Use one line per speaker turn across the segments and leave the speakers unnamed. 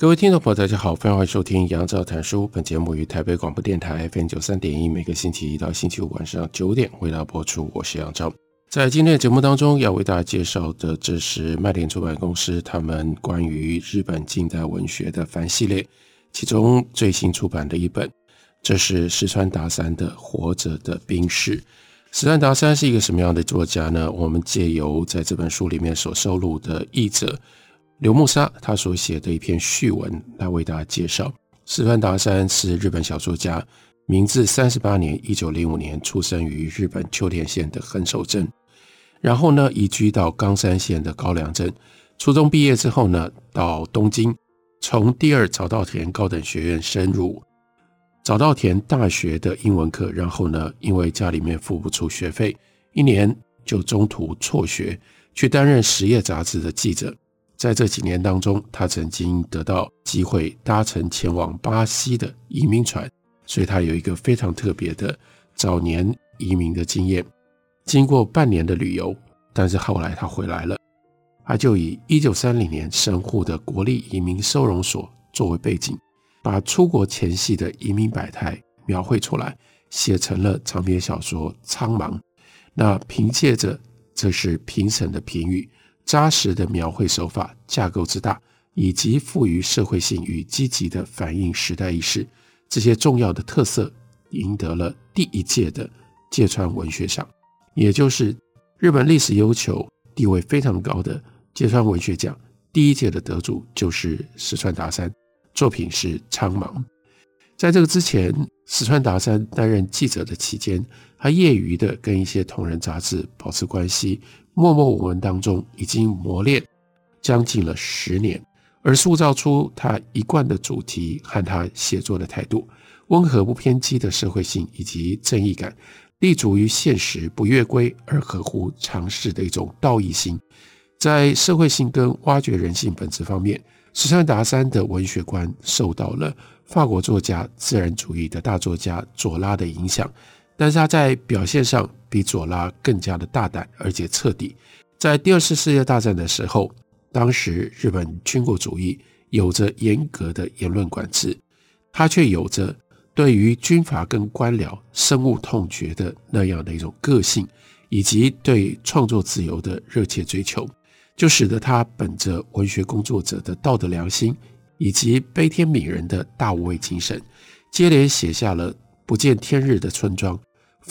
各位听众朋友，大家好，欢迎收听杨照谈书。本节目于台北广播电台 FM 九三点一，每个星期一到星期五晚上九点为大家播出。我是杨照。在今天的节目当中，要为大家介绍的，这是麦田出版公司他们关于日本近代文学的番系列，其中最新出版的一本，这是石川达三的《活着的兵士》。石川达三是一个什么样的作家呢？我们借由在这本书里面所收录的译者。刘木沙他所写的一篇序文来为大家介绍。石川达山是日本小说家，明治三十八年（一九零五年）出生于日本秋田县的横手镇，然后呢移居到冈山县的高梁镇。初中毕业之后呢，到东京，从第二早稻田高等学院升入早稻田大学的英文课，然后呢，因为家里面付不出学费，一年就中途辍学，去担任实业杂志的记者。在这几年当中，他曾经得到机会搭乘前往巴西的移民船，所以他有一个非常特别的早年移民的经验。经过半年的旅游，但是后来他回来了，他就以一九三零年神户的国立移民收容所作为背景，把出国前夕的移民百态描绘出来，写成了长篇小说《苍茫》。那凭借着这是评审的评语。扎实的描绘手法、架构之大，以及富于社会性与积极的反映时代意识，这些重要的特色，赢得了第一届的芥川文学奖，也就是日本历史悠久、地位非常高的芥川文学奖。第一届的得主就是石川达三，作品是《苍茫》。在这个之前，石川达三担任记者的期间，他业余的跟一些同人杂志保持关系。默默无闻当中，已经磨练将近了十年，而塑造出他一贯的主题和他写作的态度，温和不偏激的社会性以及正义感，立足于现实，不越规而合乎常识的一种道义心。在社会性跟挖掘人性本质方面，石川达三的文学观受到了法国作家自然主义的大作家左拉的影响。但是他在表现上比左拉更加的大胆，而且彻底。在第二次世界大战的时候，当时日本军国主义有着严格的言论管制，他却有着对于军阀跟官僚深恶痛绝的那样的一种个性，以及对创作自由的热切追求，就使得他本着文学工作者的道德良心，以及悲天悯人的大无畏精神，接连写下了不见天日的村庄。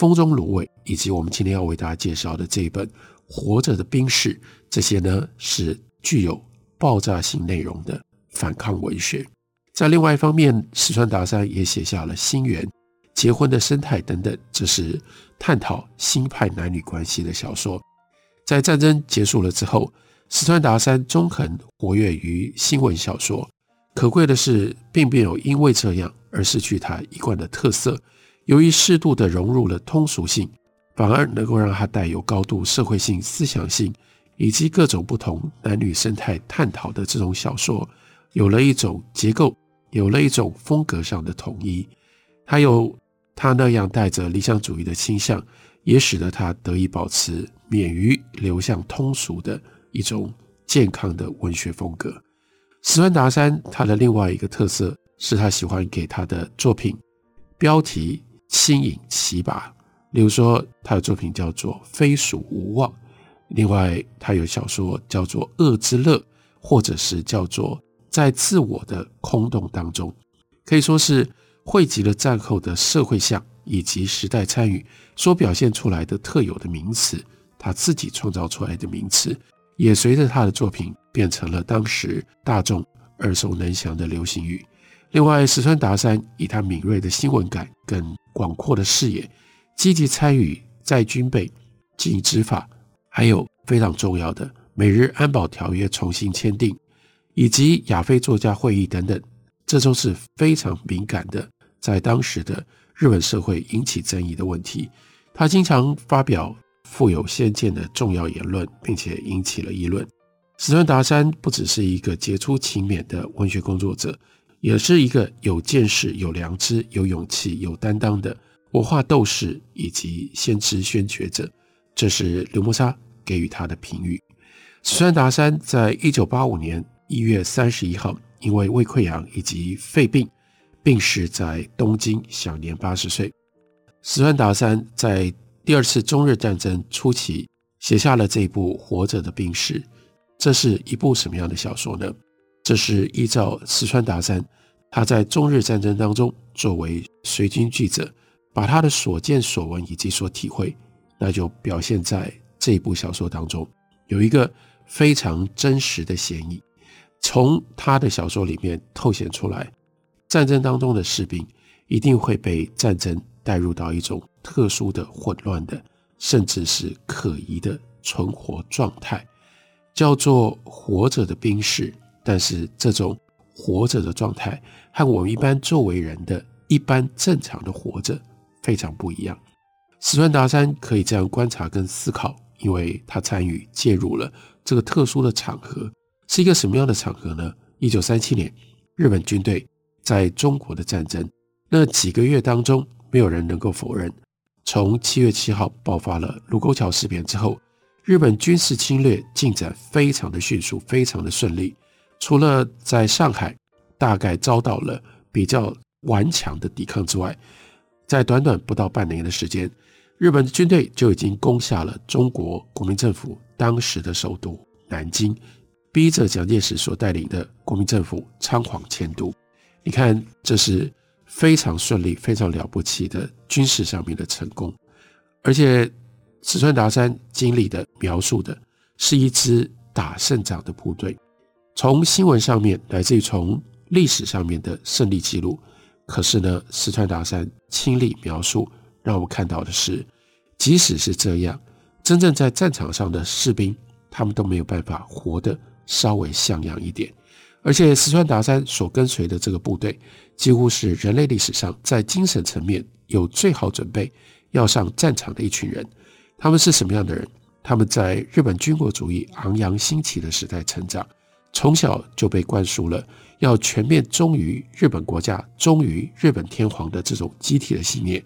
风中芦苇，以及我们今天要为大家介绍的这一本《活着的兵士》，这些呢是具有爆炸性内容的反抗文学。在另外一方面，石川达三也写下了《心缘》、《结婚的生态》等等，这是探讨新派男女关系的小说。在战争结束了之后，石川达三中肯活跃于新闻小说。可贵的是，并没有因为这样而失去他一贯的特色。由于适度的融入了通俗性，反而能够让它带有高度社会性、思想性以及各种不同男女生态探讨的这种小说，有了一种结构，有了一种风格上的统一。还有他那样带着理想主义的倾向，也使得他得以保持免于流向通俗的一种健康的文学风格。石川达山他的另外一个特色是他喜欢给他的作品标题。新颖奇拔，例如说，他的作品叫做《非鼠无望》，另外他有小说叫做《恶之乐》，或者是叫做《在自我的空洞当中》，可以说是汇集了战后的社会相以及时代参与所表现出来的特有的名词，他自己创造出来的名词，也随着他的作品变成了当时大众耳熟能详的流行语。另外，石川达三以他敏锐的新闻感跟广阔的视野，积极参与在军备、警执法，还有非常重要的美日安保条约重新签订，以及亚非作家会议等等，这都是非常敏感的，在当时的日本社会引起争议的问题。他经常发表富有先见的重要言论，并且引起了议论。史川达山不只是一个杰出勤勉的文学工作者，也是一个有见识、有良知、有勇气、有担当的文化斗士以及先知先觉者。这是流木沙给予他的评语。石川达山在一九八五年一月三十一号，因为胃溃疡以及肺病病逝在东京，享年八十岁。石川达山在第二次中日战争初期写下了这一部《活着的兵士》，这是一部什么样的小说呢？这是依照四川达山他在中日战争当中作为随军记者，把他的所见所闻以及所体会，那就表现在这部小说当中，有一个。非常真实的嫌疑，从他的小说里面透显出来，战争当中的士兵一定会被战争带入到一种特殊的、混乱的，甚至是可疑的存活状态，叫做活着的兵士。但是这种活着的状态和我们一般作为人的一般正常的活着非常不一样。石川达山可以这样观察跟思考，因为他参与介入了。这个特殊的场合是一个什么样的场合呢？一九三七年，日本军队在中国的战争，那几个月当中，没有人能够否认，从七月七号爆发了卢沟桥事变之后，日本军事侵略进展非常的迅速，非常的顺利。除了在上海大概遭到了比较顽强的抵抗之外，在短短不到半年的时间，日本的军队就已经攻下了中国国民政府当时的首都南京，逼着蒋介石所带领的国民政府仓皇迁都。你看，这是非常顺利、非常了不起的军事上面的成功。而且，四川达山经历的、描述的是一支打胜仗的部队。从新闻上面，来自于从历史上面的胜利记录。可是呢，石川达山亲历描述。让我们看到的是，即使是这样，真正在战场上的士兵，他们都没有办法活得稍微像样一点。而且，石川达山所跟随的这个部队，几乎是人类历史上在精神层面有最好准备要上战场的一群人。他们是什么样的人？他们在日本军国主义昂扬兴起的时代成长，从小就被灌输了要全面忠于日本国家、忠于日本天皇的这种集体的信念。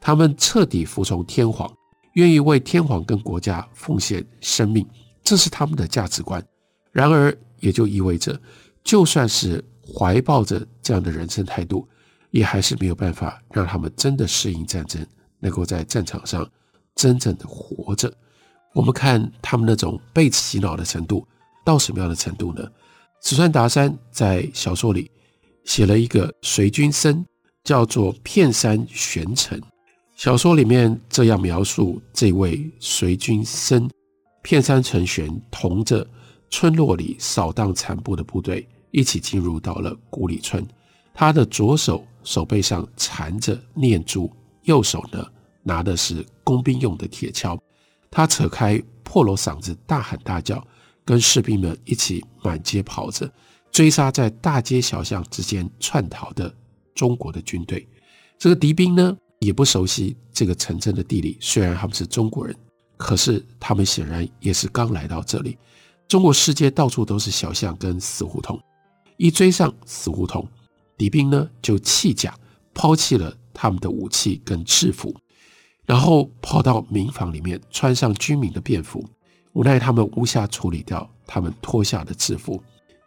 他们彻底服从天皇，愿意为天皇跟国家奉献生命，这是他们的价值观。然而，也就意味着，就算是怀抱着这样的人生态度，也还是没有办法让他们真的适应战争，能够在战场上真正的活着。我们看他们那种被洗脑的程度到什么样的程度呢？石川达山在小说里写了一个随军僧，叫做片山玄成。小说里面这样描述这位随军僧片山成玄，同着村落里扫荡残部的部队一起进入到了古里村。他的左手手背上缠着念珠，右手呢拿的是工兵用的铁锹。他扯开破锣嗓子大喊大叫，跟士兵们一起满街跑着，追杀在大街小巷之间窜逃的中国的军队。这个敌兵呢，也不熟悉这个城镇的地理，虽然他们是中国人，可是他们显然也是刚来到这里。中国世界到处都是小巷跟死胡同，一追上死胡同，敌兵呢就弃甲，抛弃了他们的武器跟制服，然后跑到民房里面穿上军民的便服，无奈他们无暇处理掉他们脱下的制服。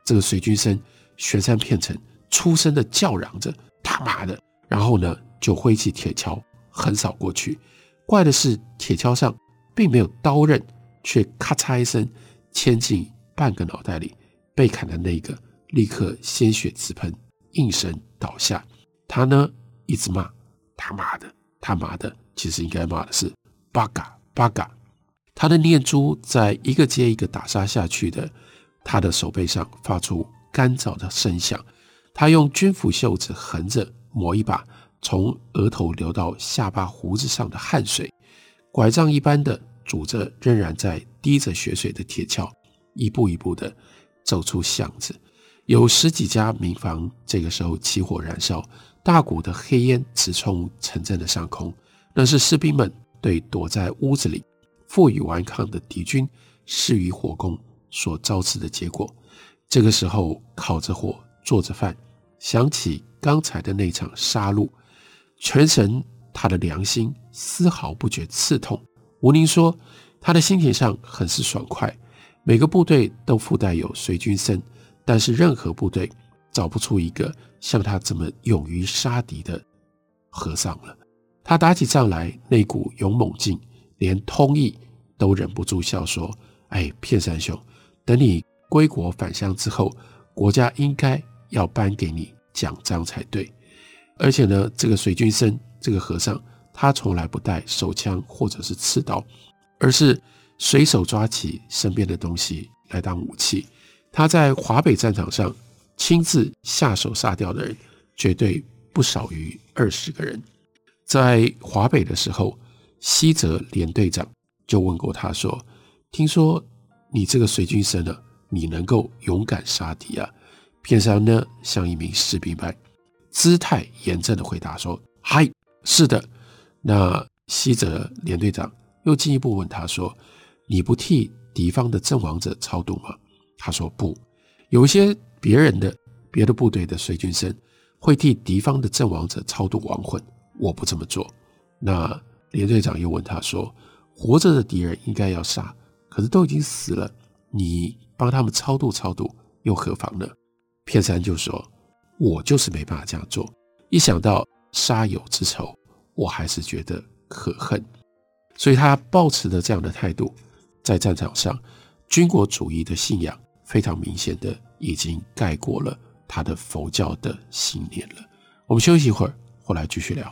这个随军生雪山片成出声的叫嚷着：“他妈的！”然后呢，就挥起铁锹横扫过去，怪的是铁锹上并没有刀刃，却咔嚓一声嵌进半个脑袋里。被砍的那个立刻鲜血直喷，应声倒下。他呢一直骂他妈的他妈的，其实应该骂的是八嘎八嘎。他的念珠在一个接一个打杀下去的他的手背上发出干燥的声响。他用军服袖子横着抹一把。从额头流到下巴胡子上的汗水，拐杖一般的拄着仍然在滴着血水的铁锹，一步一步的走出巷子。有十几家民房，这个时候起火燃烧，大股的黑烟直冲城镇的上空。那是士兵们对躲在屋子里负隅顽抗的敌军施予火攻所招致的结果。这个时候，烤着火，做着饭，想起刚才的那场杀戮，全神他的良心丝毫不觉刺痛。吴宁说，他的心情上很是爽快。每个部队都附带有随军僧。但是任何部队找不出一个像他这么勇于杀敌的和尚了。他打起仗来那股勇猛劲，连通义都忍不住笑说：“哎，片山兄，等你归国返乡之后，国家应该要颁给你奖章才对。而且呢，这个随军僧这个和尚，他从来不带手枪或者是刺刀，而是随手抓起身边的东西来当武器。”他在华北战场上亲自下手杀掉的人，绝对不少于二十个人。在华北的时候，西泽连队长就问过他说：“听说你这个随军僧呢，你能够勇敢杀敌啊？”片山呢，像一名士兵般，姿态严正的回答说：“嗨，是的。”那西泽连队长又进一步问他说：“你不替敌方的阵亡者超度吗？”他说不，有一些别人的别的部队的随军僧会替敌方的阵亡者超度亡魂，我不这么做。那连队长又问他说：“活着的敌人应该要杀，可是都已经死了，你帮他们超度超度又何妨呢？”片山就说：“我就是没办法这样做，一想到杀友之仇，我还是觉得可恨。”所以他抱持着这样的态度，在战场上，军国主义的信仰。非常明显的，已经盖过了他的佛教的信念了。我们休息一会儿，回来继续聊。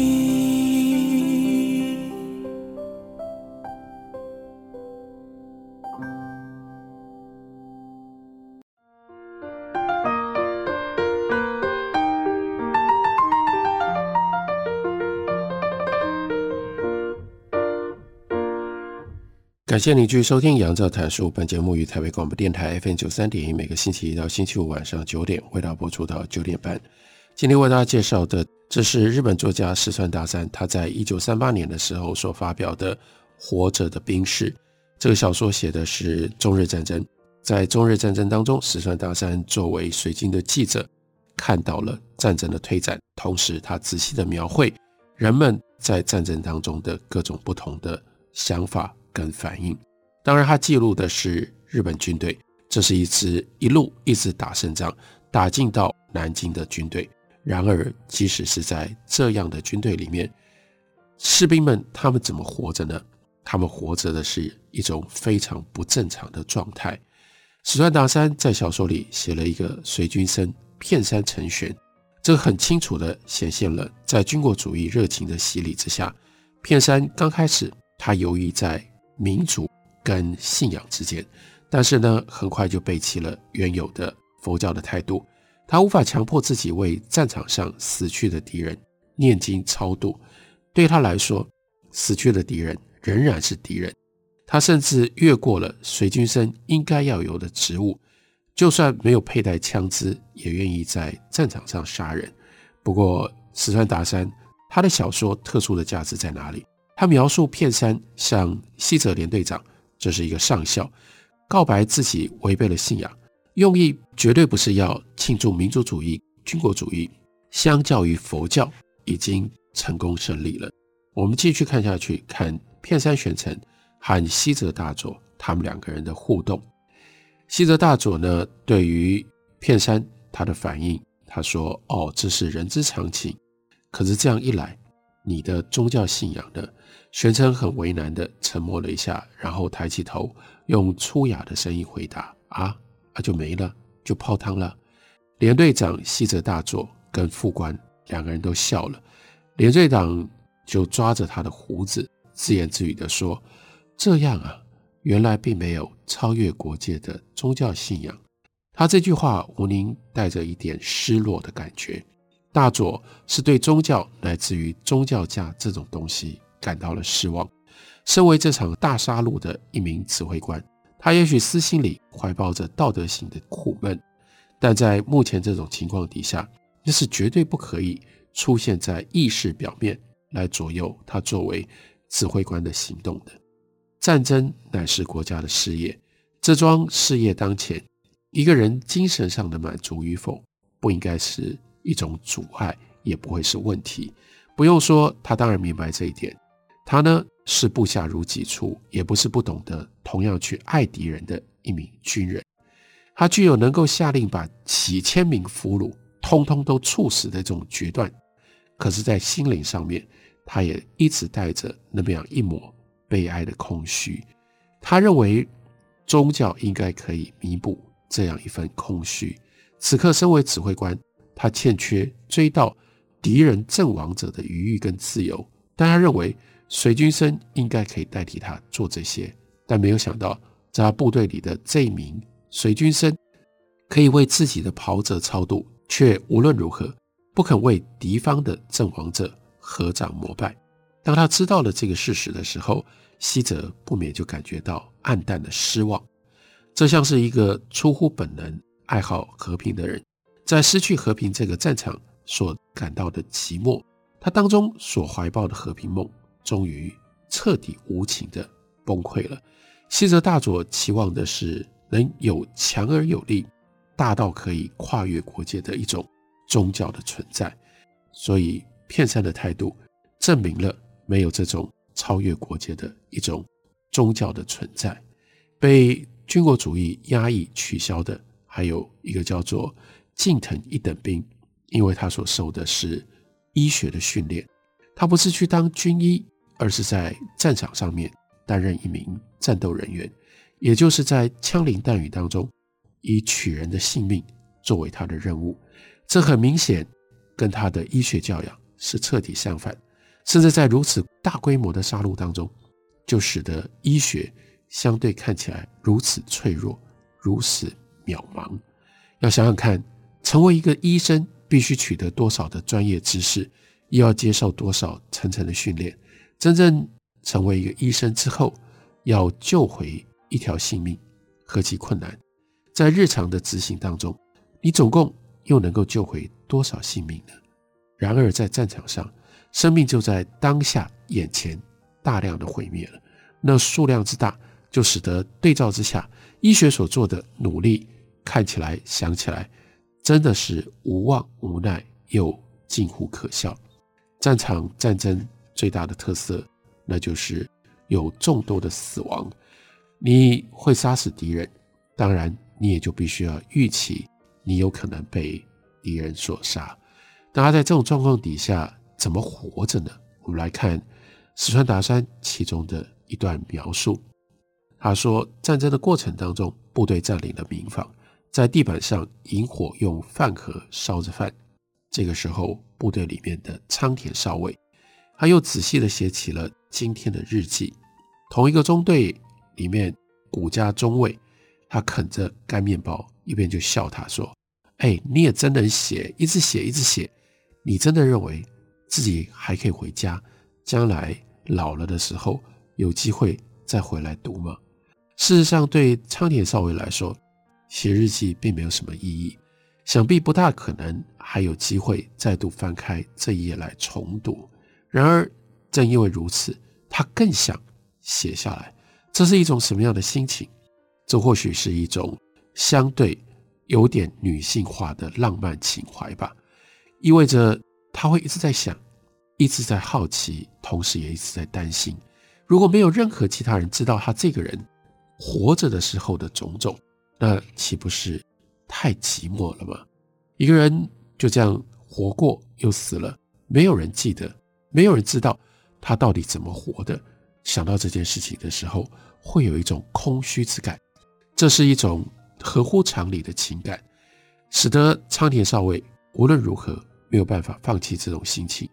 感谢您继续收听杨照谈书。本节目于台北广播电台 FM 九三点一，每个星期一到星期五晚上九点，为大家播出到九点半。今天为大家介绍的，这是日本作家石川大山他在一九三八年的时候所发表的《活着的兵士》。这个小说写的是中日战争，在中日战争当中，石川大山作为随军的记者，看到了战争的推展，同时他仔细的描绘人们在战争当中的各种不同的想法。跟反应，当然他记录的是日本军队，这是一支一路一直打胜仗，打进到南京的军队。然而，即使是在这样的军队里面，士兵们他们怎么活着呢？他们活着的是一种非常不正常的状态。史川大山在小说里写了一个随军生片山成玄，这很清楚地显现了在军国主义热情的洗礼之下，片山刚开始他犹豫在。民主跟信仰之间，但是呢，很快就背弃了原有的佛教的态度。他无法强迫自己为战场上死去的敌人念经超度。对他来说，死去的敌人仍然是敌人。他甚至越过了随军僧应该要有的职务，就算没有佩戴枪支，也愿意在战场上杀人。不过，石川达山他的小说特殊的价值在哪里？他描述片山向西泽连队长，这是一个上校，告白自己违背了信仰，用意绝对不是要庆祝民族主义、军国主义，相较于佛教已经成功胜利了。我们继续看下去，看片山玄成和西泽大佐他们两个人的互动。西泽大佐呢，对于片山他的反应，他说：“哦，这是人之常情。可是这样一来，你的宗教信仰呢？”玄成很为难的沉默了一下，然后抬起头，用粗哑的声音回答：“啊，啊就没了，就泡汤了。连队长西泽大佐跟副官两个人都笑了。连队长就抓着他的胡子，自言自语地说：“这样啊，原来并没有超越国界的宗教信仰。”他这句话无宁带着一点失落的感觉。大佐是对宗教乃至于宗教家这种东西感到了失望。身为这场大杀戮的一名指挥官，他也许私心里怀抱着道德性的苦闷，但在目前这种情况底下，那是绝对不可以出现在意识表面来左右他作为指挥官的行动的。战争乃是国家的事业，这桩事业当前，一个人精神上的满足与否，不应该是一种阻碍，也不会是问题。不用说，他当然明白这一点。他呢，是部下如己出，也不是不懂得同样去爱敌人的一名军人。他具有能够下令把几千名俘虏通通都处死的这种决断。可是，在心灵上面，他也一直带着那么样一抹悲哀的空虚。他认为宗教应该可以弥补这样一份空虚。此刻，身为指挥官，他欠缺追悼敌人阵亡者的余裕跟自由，但他认为。水军生应该可以代替他做这些，但没有想到，在他部队里的这一名水军生可以为自己的袍泽超度，却无论如何不肯为敌方的阵亡者合掌膜拜。当他知道了这个事实的时候，西泽不免就感觉到黯淡的失望。这像是一个出乎本能、爱好和平的人，在失去和平这个战场所感到的寂寞，他当中所怀抱的和平梦。终于彻底无情地崩溃了。西泽大佐期望的是能有强而有力、大到可以跨越国界的一种宗教的存在，所以片山的态度证明了没有这种超越国界的一种宗教的存在。被军国主义压抑取消的还有一个叫做近藤一等兵，因为他所受的是医学的训练，他不是去当军医。而是在战场上面担任一名战斗人员，也就是在枪林弹雨当中，以取人的性命作为他的任务。这很明显跟他的医学教养是彻底相反，甚至在如此大规模的杀戮当中，就使得医学相对看起来如此脆弱，如此渺茫。要想想看，成为一个医生必须取得多少的专业知识，又要接受多少层层的训练。真正成为一个医生之后，要救回一条性命，何其困难！在日常的执行当中，你总共又能够救回多少性命呢？然而在战场上，生命就在当下眼前大量的毁灭了。那数量之大，就使得对照之下，医学所做的努力看起来、想起来，真的是无望无奈又近乎可笑。战场战争。最大的特色，那就是有众多的死亡。你会杀死敌人，当然你也就必须要预期你有可能被敌人所杀。那他在这种状况底下怎么活着呢？我们来看石川达山其中的一段描述。他说，战争的过程当中，部队占领了民房，在地板上引火用饭盒烧着饭。这个时候，部队里面的仓田少尉。他又仔细地写起了今天的日记。同一个中队里面，谷家中尉，他啃着干面包，一边就笑他说：“哎，你也真能写，一直写，一直写。你真的认为自己还可以回家，将来老了的时候有机会再回来读吗？”事实上，对仓田少尉来说，写日记并没有什么意义，想必不大可能还有机会再度翻开这一页来重读。然而，正因为如此，他更想写下来。这是一种什么样的心情？这或许是一种相对有点女性化的浪漫情怀吧。意味着他会一直在想，一直在好奇，同时也一直在担心。如果没有任何其他人知道他这个人活着的时候的种种，那岂不是太寂寞了吗？一个人就这样活过又死了，没有人记得。没有人知道他到底怎么活的。想到这件事情的时候，会有一种空虚之感。这是一种合乎常理的情感，使得仓田少尉无论如何没有办法放弃这种心情，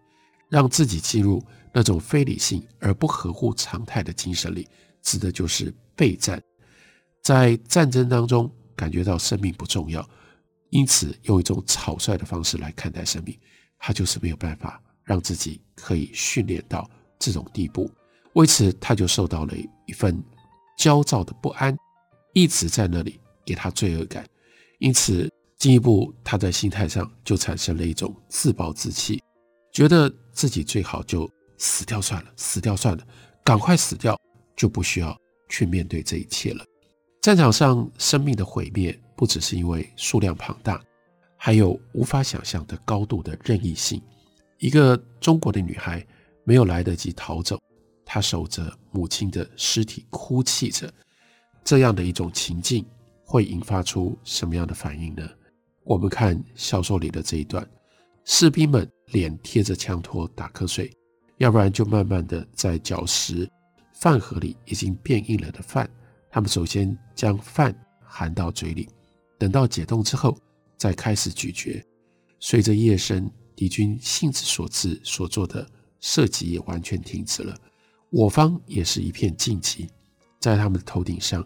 让自己进入那种非理性而不合乎常态的精神里，指的就是备战，在战争当中感觉到生命不重要，因此用一种草率的方式来看待生命，他就是没有办法让自己可以训练到这种地步，为此他就受到了一份焦躁的不安，一直在那里给他罪恶感，因此进一步他在心态上就产生了一种自暴自弃，觉得自己最好就死掉算了，死掉算了，赶快死掉，就不需要去面对这一切了。战场上生命的毁灭，不只是因为数量庞大，还有无法想象的高度的任意性。一个中国的女孩没有来得及逃走，她守着母亲的尸体哭泣着，这样的一种情境会引发出什么样的反应呢？我们看小说里的这一段，士兵们脸贴着枪托打瞌睡，要不然就慢慢的在嚼食饭盒里已经变硬了的饭。他们首先将饭含到嘴里，等到解冻之后再开始咀嚼。随着夜深。敌军兴之所至所做的射击也完全停止了，我方也是一片静寂。在他们的头顶上，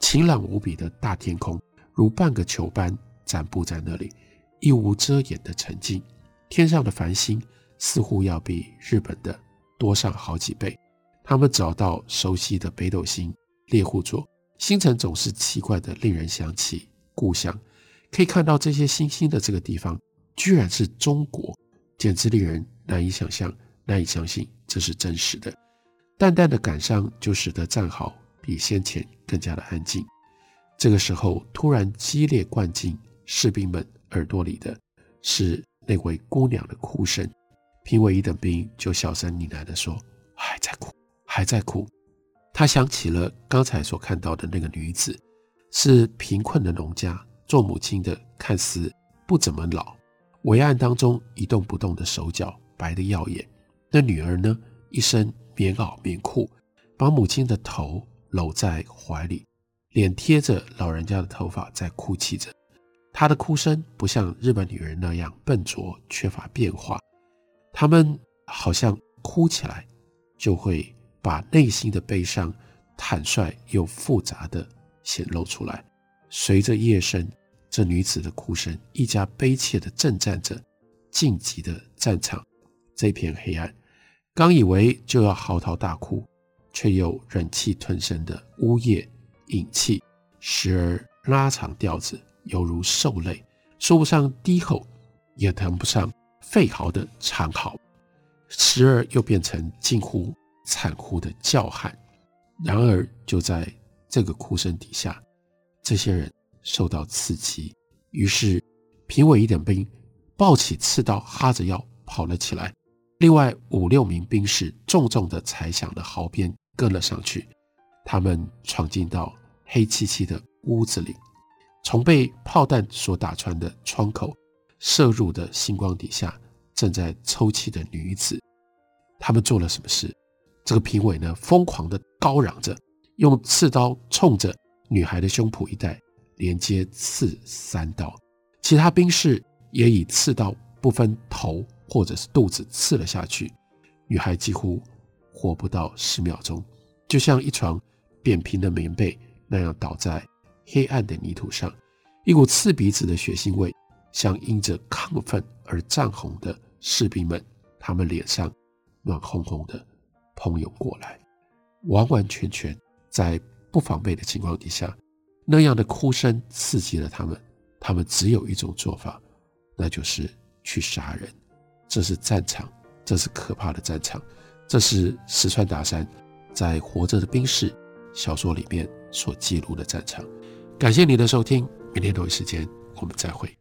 晴朗无比的大天空如半个球般展布在那里，一无遮掩的沉静。天上的繁星似乎要比日本的多上好几倍。他们找到熟悉的北斗星猎户座，星辰总是奇怪的，令人想起故乡。可以看到这些星星的这个地方。居然是中国，简直令人难以想象、难以相信这是真实的。淡淡的感伤就使得战壕比先前更加的安静。这个时候，突然激烈灌进士兵们耳朵里的是那位姑娘的哭声。评委一等兵就小声呢喃地说：“还在哭，还在哭。”他想起了刚才所看到的那个女子，是贫困的农家，做母亲的看似不怎么老。帷暗当中一动不动的手脚白得耀眼，那女儿呢？一身棉袄棉裤，把母亲的头搂在怀里，脸贴着老人家的头发在哭泣着。她的哭声不像日本女人那样笨拙缺乏变化，她们好像哭起来就会把内心的悲伤坦率又复杂地显露出来。随着夜深。这女子的哭声愈加悲切的震颤着晋级的战场，这片黑暗，刚以为就要嚎啕大哭，却又忍气吞声的呜咽饮气，时而拉长调子，犹如兽类，说不上低吼，也谈不上吠嚎的长嚎，时而又变成近乎惨呼的叫喊。然而，就在这个哭声底下，这些人。受到刺激，于是评委一等兵抱起刺刀，哈着腰跑了起来。另外五六名兵士重重地踩响了壕边，跟了上去。他们闯进到黑漆漆的屋子里，从被炮弹所打穿的窗口射入的星光底下，正在抽泣的女子。他们做了什么事？这个评委呢，疯狂地高嚷着，用刺刀冲着女孩的胸脯一带。连接刺三刀，其他兵士也以刺刀不分头或者是肚子刺了下去。女孩几乎活不到十秒钟，就像一床扁平的棉被那样倒在黑暗的泥土上。一股刺鼻子的血腥味，像因着亢奋而涨红的士兵们，他们脸上暖烘烘的洂涌过来，完完全全在不防备的情况底下。那样的哭声刺激了他们，他们只有一种做法，那就是去杀人。这是战场，这是可怕的战场，这是石川达山在《活着的兵士》小说里面所记录的战场。感谢你的收听，明天同一时间我们再会。